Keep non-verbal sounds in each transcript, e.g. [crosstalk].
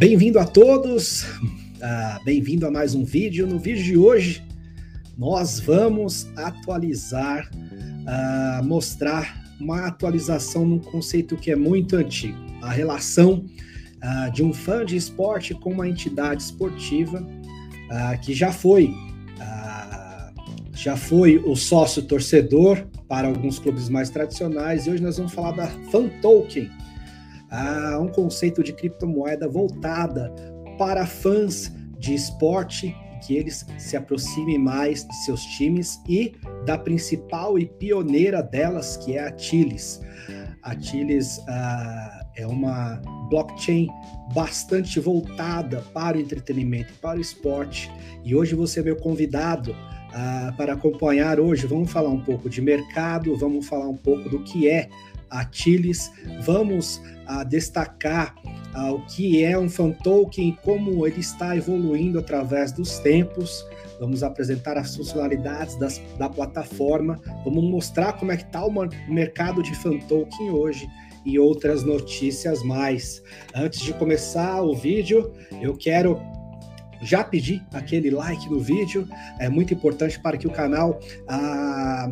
Bem-vindo a todos, uh, bem-vindo a mais um vídeo. No vídeo de hoje, nós vamos atualizar, uh, mostrar uma atualização num conceito que é muito antigo, a relação uh, de um fã de esporte com uma entidade esportiva que já foi já foi o sócio torcedor para alguns clubes mais tradicionais e hoje nós vamos falar da Fan Token, a um conceito de criptomoeda voltada para fãs de esporte que eles se aproximem mais de seus times e da principal e pioneira delas, que é a Tiles. A Tiles uh, é uma blockchain bastante voltada para o entretenimento, para o esporte. E hoje você é meu convidado uh, para acompanhar hoje. Vamos falar um pouco de mercado, vamos falar um pouco do que é a Tiles, vamos a destacar uh, o que é um fan token, como ele está evoluindo através dos tempos. Vamos apresentar as funcionalidades das, da plataforma, vamos mostrar como é que está o mercado de fan token hoje e outras notícias mais. Antes de começar o vídeo, eu quero já pedir aquele like no vídeo, é muito importante para que o canal ah,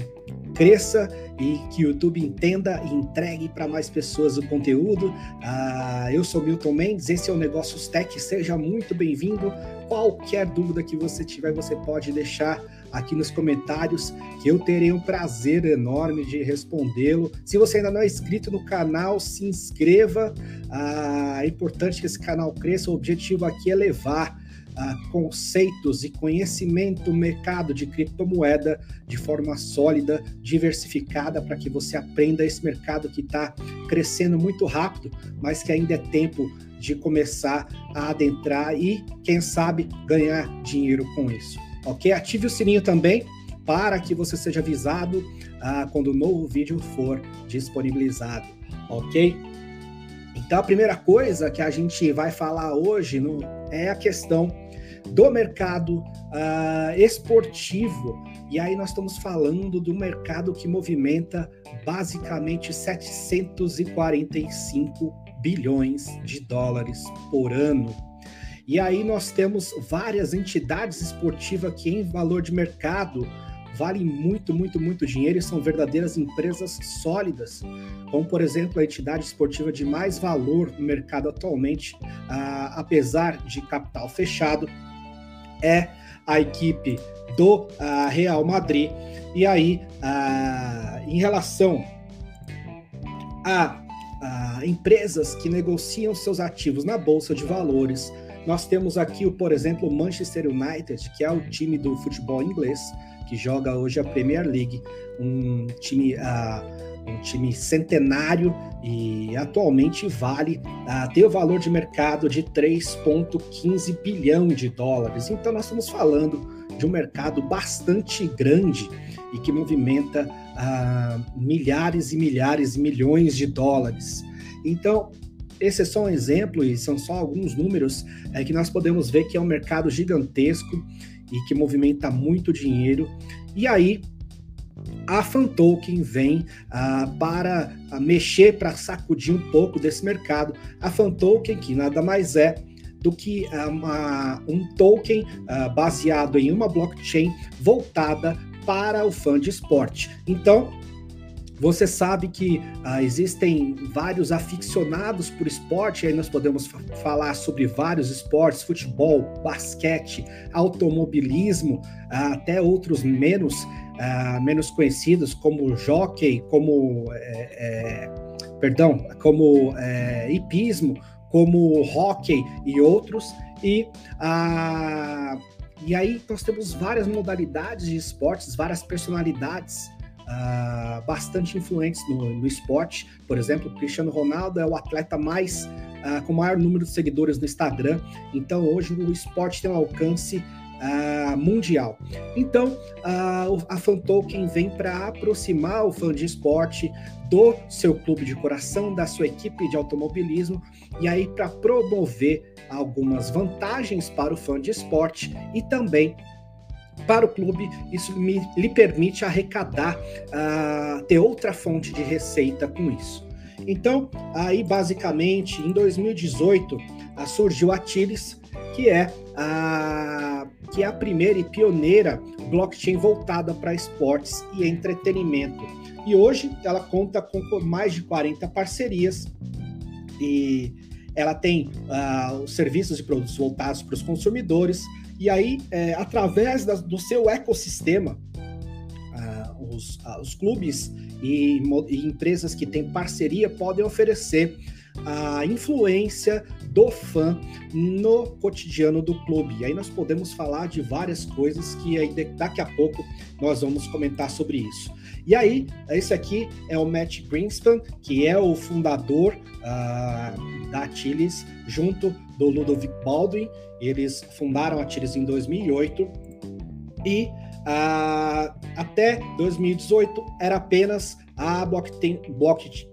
cresça e que o YouTube entenda e entregue para mais pessoas o conteúdo. Ah, eu sou Milton Mendes, esse é o Negócios Tech, seja muito bem-vindo. Qualquer dúvida que você tiver, você pode deixar aqui nos comentários, que eu terei um prazer enorme de respondê-lo. Se você ainda não é inscrito no canal, se inscreva. Ah, é importante que esse canal cresça. O objetivo aqui é levar uh, conceitos e conhecimento mercado de criptomoeda de forma sólida, diversificada, para que você aprenda esse mercado que está crescendo muito rápido, mas que ainda é tempo de começar a adentrar e, quem sabe, ganhar dinheiro com isso. Ok? Ative o sininho também para que você seja avisado uh, quando o novo vídeo for disponibilizado. Ok? Então, a primeira coisa que a gente vai falar hoje no, é a questão do mercado uh, esportivo. E aí nós estamos falando do mercado que movimenta basicamente 745 bilhões de dólares por ano. E aí nós temos várias entidades esportivas que em valor de mercado valem muito, muito, muito dinheiro e são verdadeiras empresas sólidas, como por exemplo a entidade esportiva de mais valor no mercado atualmente, uh, apesar de capital fechado, é a equipe do uh, Real Madrid. E aí, uh, em relação a, empresas que negociam seus ativos na Bolsa de Valores, nós temos aqui, por exemplo, o Manchester United, que é o time do futebol inglês, que joga hoje a Premier League, um time. Uh, um time centenário e atualmente vale uh, tem o valor de mercado de 3,15 bilhão de dólares. Então nós estamos falando de um mercado bastante grande e que movimenta uh, milhares e milhares e milhões de dólares. Então esse é só um exemplo e são só alguns números é, que nós podemos ver que é um mercado gigantesco e que movimenta muito dinheiro. E aí a Fantoken vem uh, para uh, mexer, para sacudir um pouco desse mercado. A Fantoken, que nada mais é do que uh, uma, um token baseado em uma blockchain voltada para o fã de esporte. Então, você sabe que existem vários aficionados por esporte, aí nós podemos falar sobre vários esportes: futebol, basquete, automobilismo, até outros menos uh, menos conhecidos, como jockey, como é, é, perdão, como é, hipismo, como hockey e outros. E, uh, e aí nós temos várias modalidades de esportes, várias personalidades uh, bastante influentes no, no, esporte. Por exemplo, Cristiano Ronaldo é o atleta mais uh, com maior número de seguidores no Instagram. Então hoje o esporte tem um alcance mundial. Então, uh, a Fan Token vem para aproximar o fã de esporte do seu clube de coração, da sua equipe de automobilismo, e aí para promover algumas vantagens para o fã de esporte e também para o clube, isso me, lhe permite arrecadar, ter outra fonte de receita com isso. Então, aí basicamente, em 2018, surgiu a Tilis, que é a, que é a primeira e pioneira blockchain voltada para esportes e entretenimento. E hoje ela conta com mais de 40 parcerias e ela tem uh, os serviços e produtos voltados para os consumidores, e aí, é, através da, do seu ecossistema, uh, os, uh, os clubes e, e, empresas que têm parceria podem oferecer a influência do fã no cotidiano do clube. E aí nós podemos falar de várias coisas que aí daqui a pouco nós vamos comentar sobre isso. E aí, esse aqui é o Matt Greenspan, que é o fundador uh, da Achilles, junto do Ludovic Baldwin. Eles fundaram a Achilles em 2008 e uh, até 2018 era apenas a blockchain,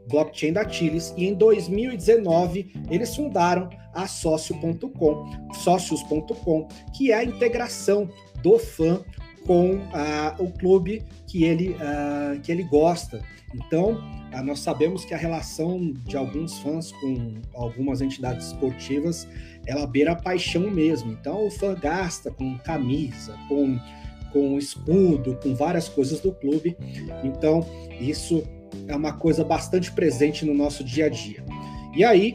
blockchain da Chiles e em 2019 eles fundaram a Sócio.com, Sócios.com, que é a integração do fã com uh, o clube que ele, uh, que ele gosta. Então, uh, nós sabemos que a relação de alguns fãs com algumas entidades esportivas, ela beira a paixão mesmo. Então, o fã gasta com camisa, com com escudo, com várias coisas do clube. Então, isso é uma coisa bastante presente no nosso dia a dia. E aí,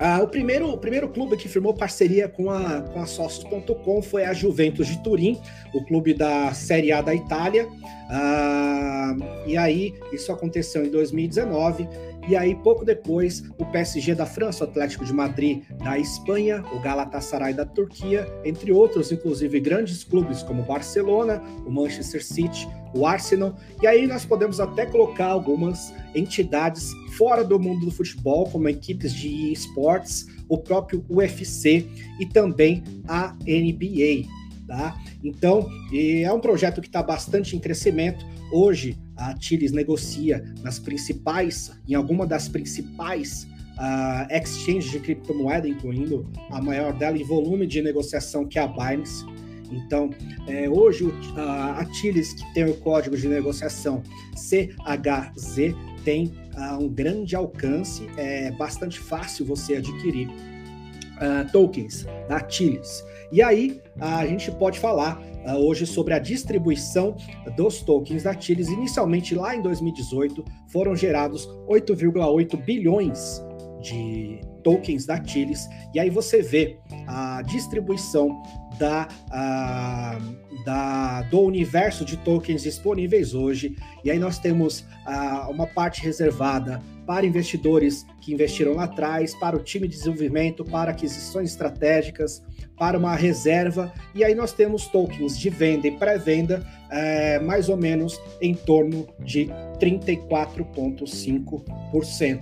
ah, o, primeiro, o primeiro clube que firmou parceria com a, com a Sócios.com foi a Juventus de Turim, o clube da Série A da Itália. Ah, e aí, isso aconteceu em 2019. E aí, pouco depois, o PSG da França, o Atlético de Madrid da Espanha, o Galatasaray da Turquia, entre outros, inclusive grandes clubes como Barcelona, o Manchester City, o Arsenal. E aí nós podemos até colocar algumas entidades fora do mundo do futebol, como equipes de esportes, o próprio UFC e também a NBA. Tá? Então, é um projeto que está bastante em crescimento. Hoje, a Tiles negocia nas principais, em alguma das principais uh, exchanges de criptomoeda, incluindo a maior dela em volume de negociação, que é a Binance. Então, é, hoje a Tiles, que tem o código de negociação CHZ, tem uh, um grande alcance, é bastante fácil você adquirir uh, tokens da Tiles. E aí a gente pode falar uh, hoje sobre a distribuição dos tokens da Tiles. Inicialmente, lá em 2018, foram gerados 8,8 bilhões de tokens da Tiles. E aí você vê a distribuição da, uh, da, do universo de tokens disponíveis hoje. E aí nós temos uh, uma parte reservada para investidores que investiram lá atrás, para o time de desenvolvimento, para aquisições estratégicas, para uma reserva. E aí nós temos tokens de venda e pré-venda, é, mais ou menos em torno de 34,5%.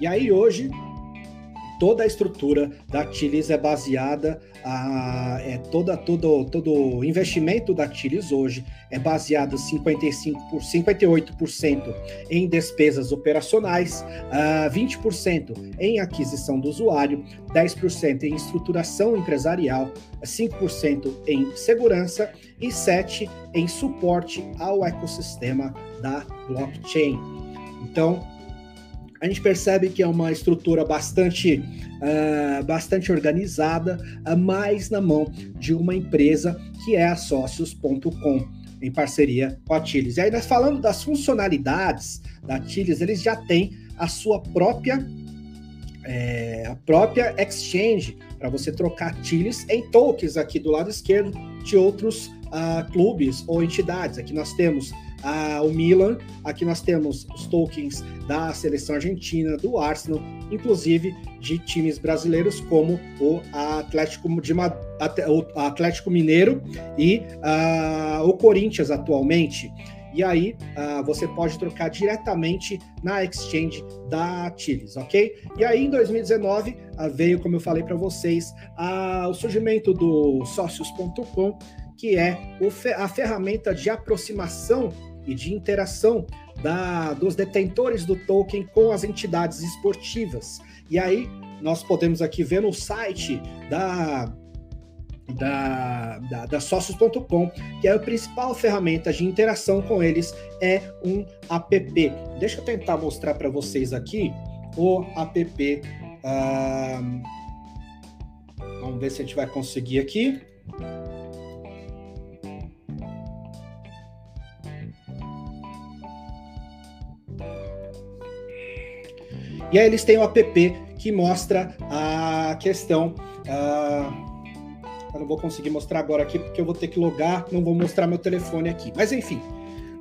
E aí hoje toda a estrutura da Tilis é baseada a, é toda todo todo investimento da Tilis hoje é baseado 55 por 58% em despesas operacionais, uh, 20% em aquisição do usuário, 10% em estruturação empresarial, 5% em segurança e 7 em suporte ao ecossistema da blockchain. Então, a gente percebe que é uma estrutura bastante, uh, bastante organizada, uh, mais na mão de uma empresa que é a Sócios.com, em parceria com a Tiles. E aí, nós falando das funcionalidades da Tiles, eles já têm a sua própria, é, a própria exchange para você trocar Tiles em tokens aqui do lado esquerdo de outros uh, clubes ou entidades. Aqui nós temos ah, o Milan. Aqui nós temos os tokens da seleção argentina, do Arsenal, inclusive de times brasileiros como o Atlético, de, o Atlético Mineiro e ah, o Corinthians atualmente. E aí uh, você pode trocar diretamente na exchange da Chiles, ok? E aí em 2019 uh, veio, como eu falei para vocês, uh, o surgimento do Sócios.com, que é a ferramenta de aproximação e de interação da, dos detentores do token com as entidades esportivas. E aí nós podemos aqui ver no site da da, da, da Sócios.com, que é a principal ferramenta de interação com eles, é um app. Deixa eu tentar mostrar para vocês aqui o app. Ah, vamos ver se a gente vai conseguir aqui. E aí eles têm o app que mostra a questão. Uh, eu não vou conseguir mostrar agora aqui porque eu vou ter que logar, não vou mostrar meu telefone aqui. Mas enfim,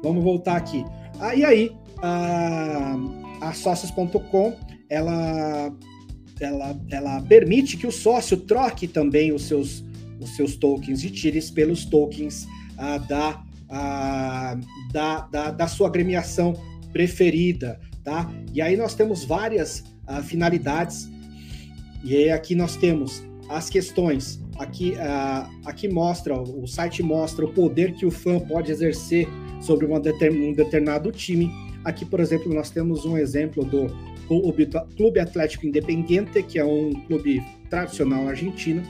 vamos voltar aqui. Ah, e aí, a, a sócios.com ela, ela, ela permite que o sócio troque também os seus, os seus tokens e tire pelos tokens ah, da, ah, da, da, da sua agremiação preferida, tá? E aí nós temos várias uh, finalidades. E aí aqui nós temos as questões. Aqui, uh, aqui mostra, o site mostra o poder que o fã pode exercer sobre uma um determinado time. Aqui, por exemplo, nós temos um exemplo do Clube Atlético Independiente, que é um clube tradicional argentino.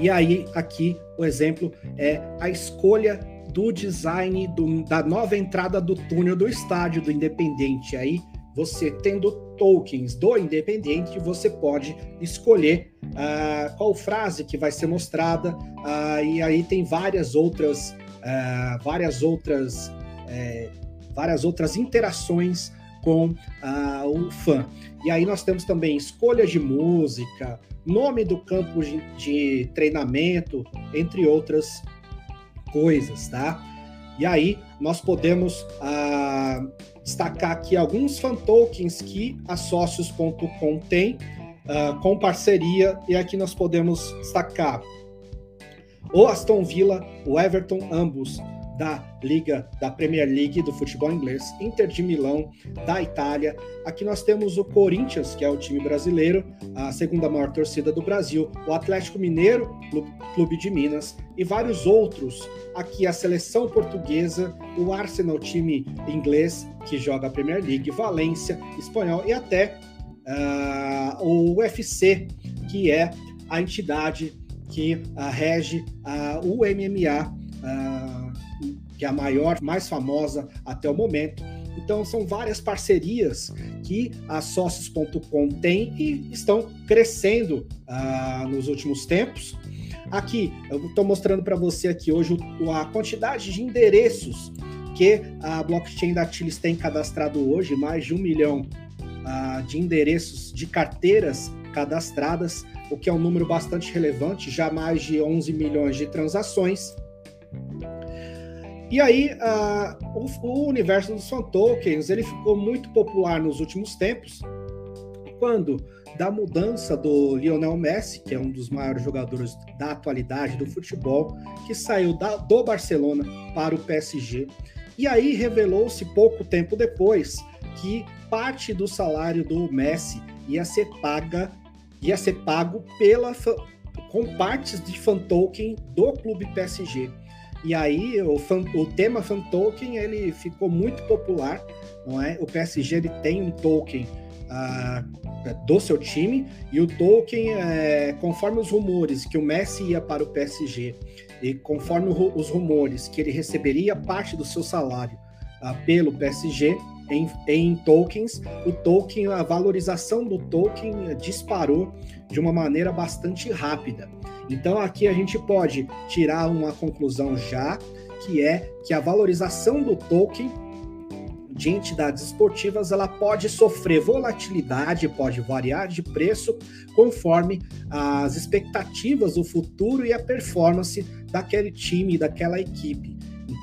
E aí, aqui, o exemplo é a escolha do design do, da nova entrada do túnel do estádio do Independente. Aí você tendo tokens do Independente, você pode escolher uh, qual frase que vai ser mostrada, uh, e aí tem várias outras, uh, várias outras, eh, várias outras interações com o fã. E aí nós temos também escolha de música, nome do campo de, de treinamento, entre outras coisas, tá? E aí nós podemos destacar aqui alguns fan tokens que a Socios.com tem uh, com parceria, e aqui nós podemos destacar o Aston Villa, o Everton, ambos da Liga da Premier League do futebol inglês, Inter de Milão da Itália. Aqui nós temos o Corinthians, que é o time brasileiro, a segunda maior torcida do Brasil, o Atlético Mineiro, Clube de Minas e vários outros. Aqui a seleção portuguesa, o Arsenal, time inglês que joga a Premier League, Valência, espanhol e até uh, o UFC, que é a entidade que uh, rege uh, o MMA que é a maior, mais famosa até o momento. Então, são várias parcerias que a Sócios.com tem e estão crescendo uh, nos últimos tempos. Aqui, eu estou mostrando para você aqui hoje a quantidade de endereços que a blockchain da Tilis tem cadastrado hoje, mais de um milhão uh, de endereços de carteiras cadastradas, o que é um número bastante relevante, já mais de 11 milhões de transações. E aí, uh, o, o, universo dos tokens ele ficou muito popular nos últimos tempos, quando da mudança do Lionel Messi, que é um dos maiores jogadores da atualidade do futebol, que saiu da, do Barcelona para o PSG. E aí revelou-se pouco tempo depois que parte do salário do Messi ia ser paga, ia ser pago pela com partes de fan token do clube PSG. E aí o, fan, o tema fan token ele ficou muito popular, não é? O PSG ele tem um token uh, do seu time e o token, é, conforme os rumores que o Messi ia para o PSG e conforme os rumores que ele receberia parte do seu salário uh, pelo PSG em, em, tokens, o token, a valorização do token disparou de uma maneira bastante rápida. Então aqui a gente pode tirar uma conclusão já, que é que a valorização do token de entidades esportivas ela pode sofrer volatilidade, pode variar de preço conforme as expectativas do futuro e a performance daquele time, daquela equipe.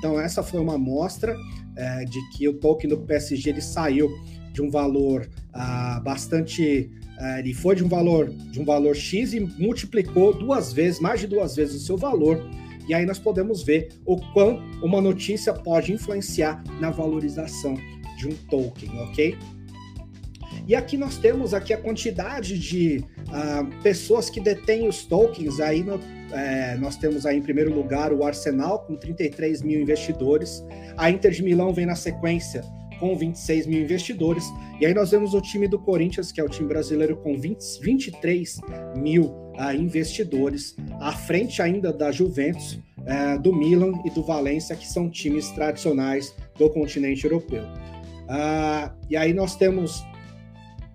Então essa foi uma amostra é, de que o token do PSG ele saiu de um valor ah, bastante é, ele foi de um valor de um valor X e multiplicou duas vezes, mais de duas vezes o seu valor. E aí nós podemos ver o quão uma notícia pode influenciar na valorização de um token, ok? E aqui nós temos aqui a quantidade de uh, pessoas que detêm os tokens. Aí no, é, nós temos aí em primeiro lugar o Arsenal com 33 mil investidores. A Inter de Milão vem na sequência com 26 mil investidores. E aí nós vemos o time do Corinthians, que é o time brasileiro, com 20, 23 mil uh, investidores, à frente ainda da Juventus, uh, do Milan e do Valência, que são times tradicionais do continente europeu. Uh, e aí nós temos,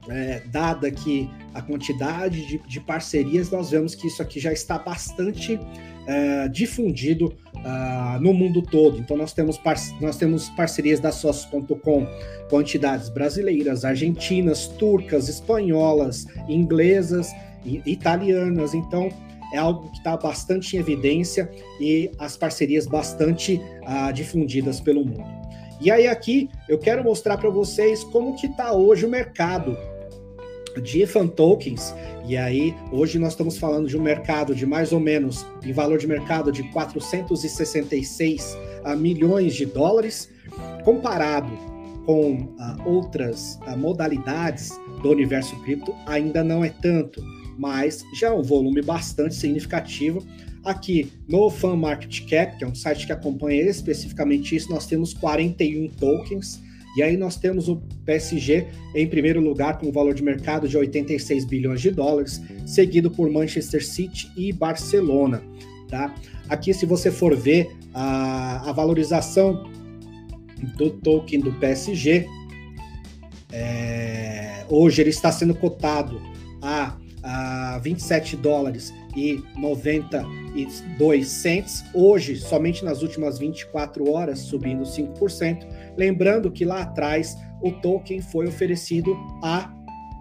é, dada aqui a quantidade de, de, parcerias, nós vemos que isso aqui já está bastante é, difundido uh, no mundo todo. Então nós temos, nós temos parcerias da Sócios.com com entidades brasileiras, argentinas, turcas, espanholas, inglesas e italianas. Então é algo que está bastante em evidência e as parcerias bastante uh, difundidas pelo mundo. E aí aqui eu quero mostrar para vocês como que está hoje o mercado de fan tokens. E aí, hoje nós estamos falando de um mercado de mais ou menos, em valor de mercado de 466 uh, milhões de dólares, comparado com uh, outras uh, modalidades do universo cripto, ainda não é tanto, mas já é um volume bastante significativo. Aqui no Fan Market Cap, que é um site que acompanha especificamente isso, nós temos 41 tokens e aí nós temos o PSG em primeiro lugar com um valor de mercado de 86 bilhões de dólares, seguido por Manchester City e Barcelona. Tá? Aqui, se você for ver a, a valorização do token do PSG, é, hoje ele está sendo cotado a, a 27 dólares e 92 cents. Hoje, somente nas últimas 24 horas, subindo 5%. Lembrando que lá atrás o token foi oferecido a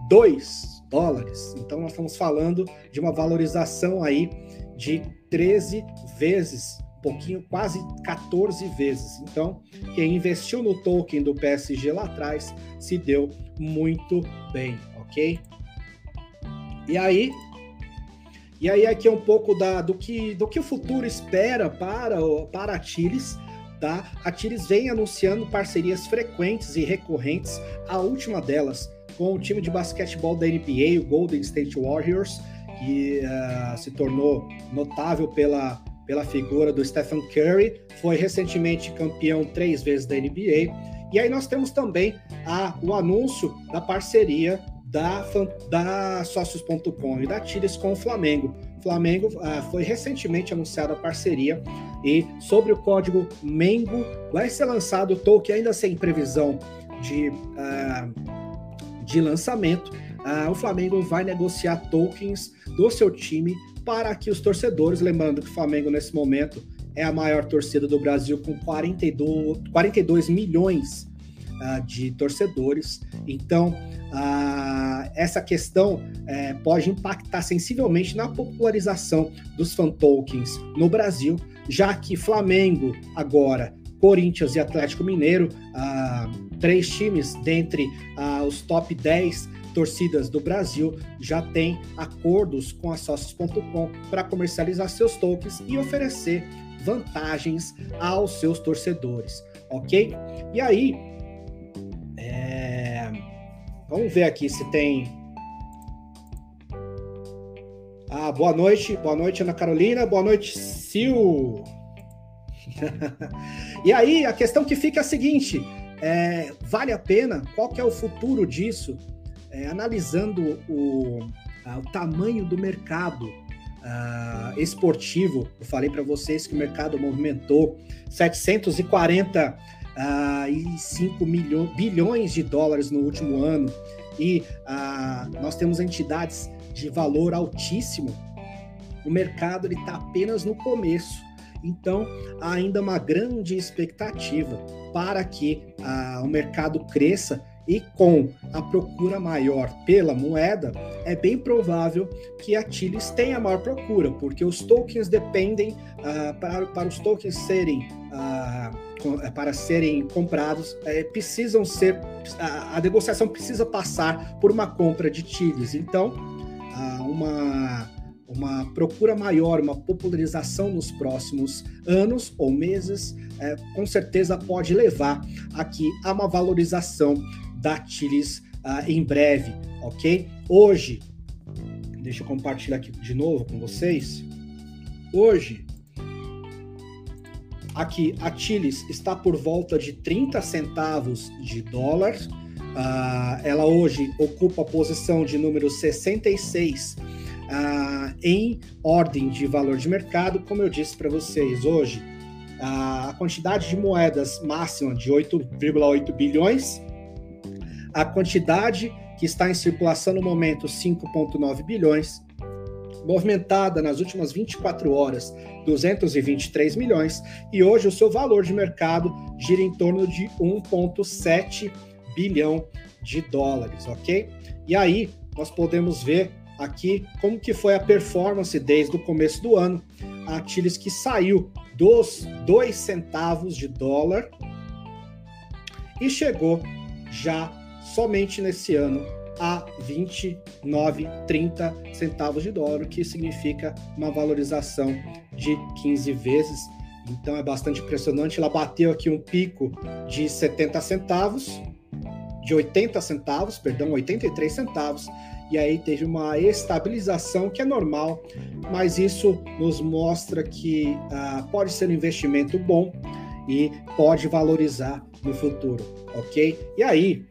2 dólares. Então nós estamos falando de uma valorização aí de 13 vezes, um pouquinho, quase 14 vezes. Então, quem investiu no token do PSG lá atrás se deu muito bem, ok? E aí, e aí aqui é um pouco da, do, que, do que o futuro espera para, para a Tiles. Tá? A Tiles vem anunciando parcerias frequentes e recorrentes, a última delas com o time de basquetebol da NBA, o Golden State Warriors, que uh, se tornou notável pela, pela figura do Stephen Curry, foi recentemente campeão três vezes da NBA. E aí nós temos também a, o anúncio da parceria da, da Sócios.com e da Tires com o Flamengo. Flamengo uh, foi recentemente anunciada a parceria e sobre o código Mengo vai ser lançado o token ainda sem previsão de, uh, de lançamento. Uh, o Flamengo vai negociar tokens do seu time para que os torcedores, lembrando que o Flamengo nesse momento é a maior torcida do Brasil com 42, 42 milhões de torcedores. Então, essa questão uh, pode impactar sensivelmente na popularização dos fan tokens no Brasil, já que Flamengo agora Corinthians e Atlético Mineiro, ah, três times dentre os top 10 torcidas do Brasil já têm acordos com a Sócios.com para comercializar seus tokens e oferecer vantagens aos seus torcedores, ok? E aí, Vamos ver aqui se tem. Ah, boa noite, boa noite, Ana Carolina, boa noite, Sil. [laughs] e aí, a questão que fica é a seguinte: é, vale a pena? Qual que é o futuro disso? É, analisando o, o tamanho do mercado uh, esportivo, eu falei para vocês que o mercado movimentou 740 uh, e 5 milho, bilhões de dólares no último ano, e uh, nós temos entidades de valor altíssimo, o mercado está apenas no começo. Então, há ainda uma grande expectativa para que uh, o mercado cresça e com a procura maior pela moeda, é bem provável que a Tilis tenha maior procura, porque os tokens dependem, uh, para, para os tokens serem uh, para serem comprados, é, precisam ser, a, a, negociação precisa passar por uma compra de Tilis. Então, uma uma procura maior, uma popularização nos próximos anos ou meses, é, com certeza pode levar aqui a uma valorização da Tilis uh, em breve, ok? Hoje, deixa eu compartilhar aqui de novo com vocês. Hoje, aqui a Chiles está por volta de 30 centavos de dólar. Uh, ela hoje ocupa a posição de número 66 uh, em ordem de valor de mercado. Como eu disse para vocês, hoje a quantidade de moedas máxima de 8,8 bilhões, a quantidade que está em circulação no momento 5,9 bilhões, movimentada nas últimas 24 horas 223 milhões e hoje o seu valor de mercado gira em torno de 1,7 bilhão de dólares, ok? E aí nós podemos ver aqui como que foi a performance desde o começo do ano. A que saiu dos 2 centavos de dólar e chegou já somente nesse ano a 29, 30 centavos de dólar, que significa uma valorização de 15 vezes. Então é bastante impressionante. Ela bateu aqui um pico de 70 centavos, de 80 centavos, perdão, 83 centavos, e aí teve uma estabilização que é normal, mas isso nos mostra que uh, pode ser um investimento bom e pode valorizar no futuro, ok? E aí,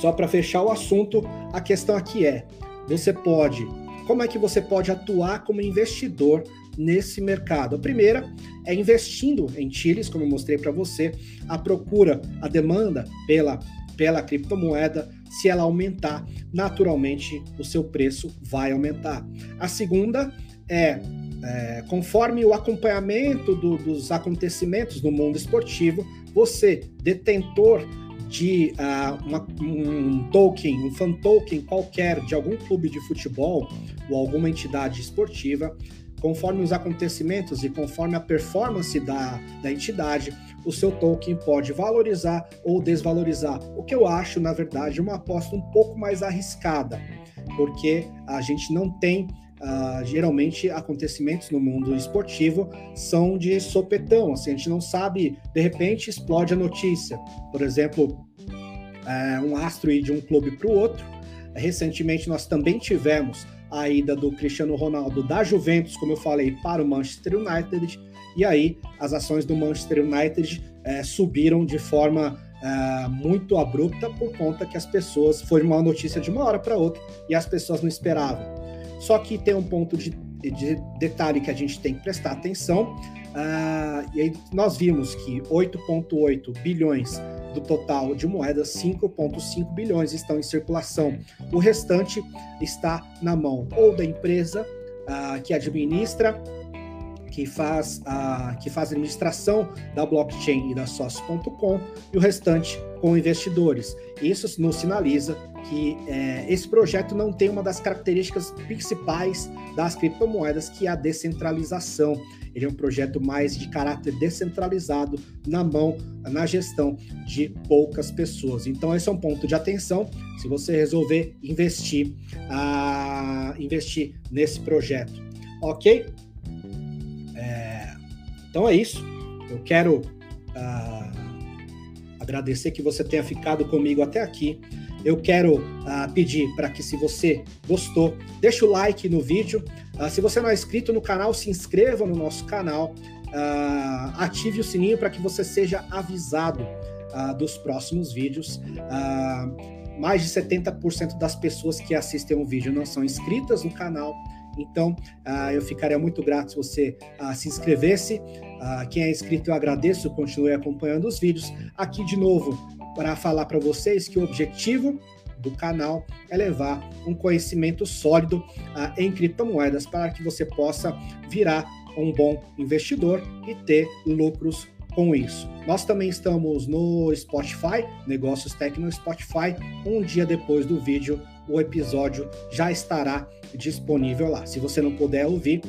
só para fechar o assunto, a questão aqui é: você pode, como é que você pode atuar como investidor nesse mercado? A primeira é investindo em Chiles, como eu mostrei para você, a procura, a demanda pela pela criptomoeda se ela aumentar, naturalmente o seu preço vai aumentar. A segunda é, é conforme o acompanhamento do, dos acontecimentos no mundo esportivo, você, detentor de uh, uma, um token, um fan token qualquer de algum clube de futebol ou alguma entidade esportiva, conforme os acontecimentos e conforme a performance da, da entidade, o seu token pode valorizar ou desvalorizar. O que eu acho, na verdade, uma aposta um pouco mais arriscada, porque a gente não tem. Uh, geralmente acontecimentos no mundo esportivo são de sopetão, assim, a gente não sabe, de repente explode a notícia. Por exemplo, uh, um astro ir de um clube para o outro. Recentemente nós também tivemos a ida do Cristiano Ronaldo da Juventus, como eu falei, para o Manchester United, e aí as ações do Manchester United é, subiram de forma é, muito abrupta por conta que as pessoas foi uma notícia de uma hora para outra e as pessoas não esperavam. Só que tem um ponto de, de detalhe que a gente tem que prestar atenção. Uh, e aí nós vimos que 8,8 bilhões do total de moedas, 5,5 bilhões estão em circulação. O restante está na mão ou da empresa uh, que administra, que faz a que faz a administração da blockchain e da sócio.com e o restante com investidores. Isso nos sinaliza que é, esse projeto não tem uma das características principais das criptomoedas, que é a descentralização. Ele é um projeto mais de caráter descentralizado na mão, na gestão de poucas pessoas. Então, esse é um ponto de atenção se você resolver investir, uh, investir nesse projeto. Ok? É, então é isso. Eu quero uh, agradecer que você tenha ficado comigo até aqui eu quero uh, pedir para que, se você gostou, deixe o like no vídeo. Uh, se você não é inscrito no canal, se inscreva no nosso canal. Uh, ative o sininho para que você seja avisado dos próximos vídeos. mais de 70% das pessoas que assistem o vídeo não são inscritas no canal. Então, eu ficaria muito grato se você se inscrevesse. Quem é inscrito, eu agradeço, continue acompanhando os vídeos. Aqui, de novo, para falar para vocês que o objetivo do canal é levar um conhecimento sólido uh, em criptomoedas para que você possa virar um bom investidor e ter lucros com isso. Nós também estamos no Spotify, Negócios Tech no Spotify. Um dia depois do vídeo, o episódio já estará disponível lá. Se você não puder ouvir,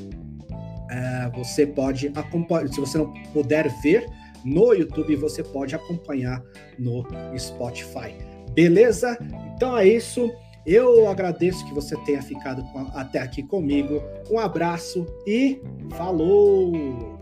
uh, você pode acompanhar. Se você não puder ver, no YouTube você pode acompanhar no Spotify. Beleza? Então é isso. Eu agradeço que você tenha ficado até aqui comigo. Um abraço e falou!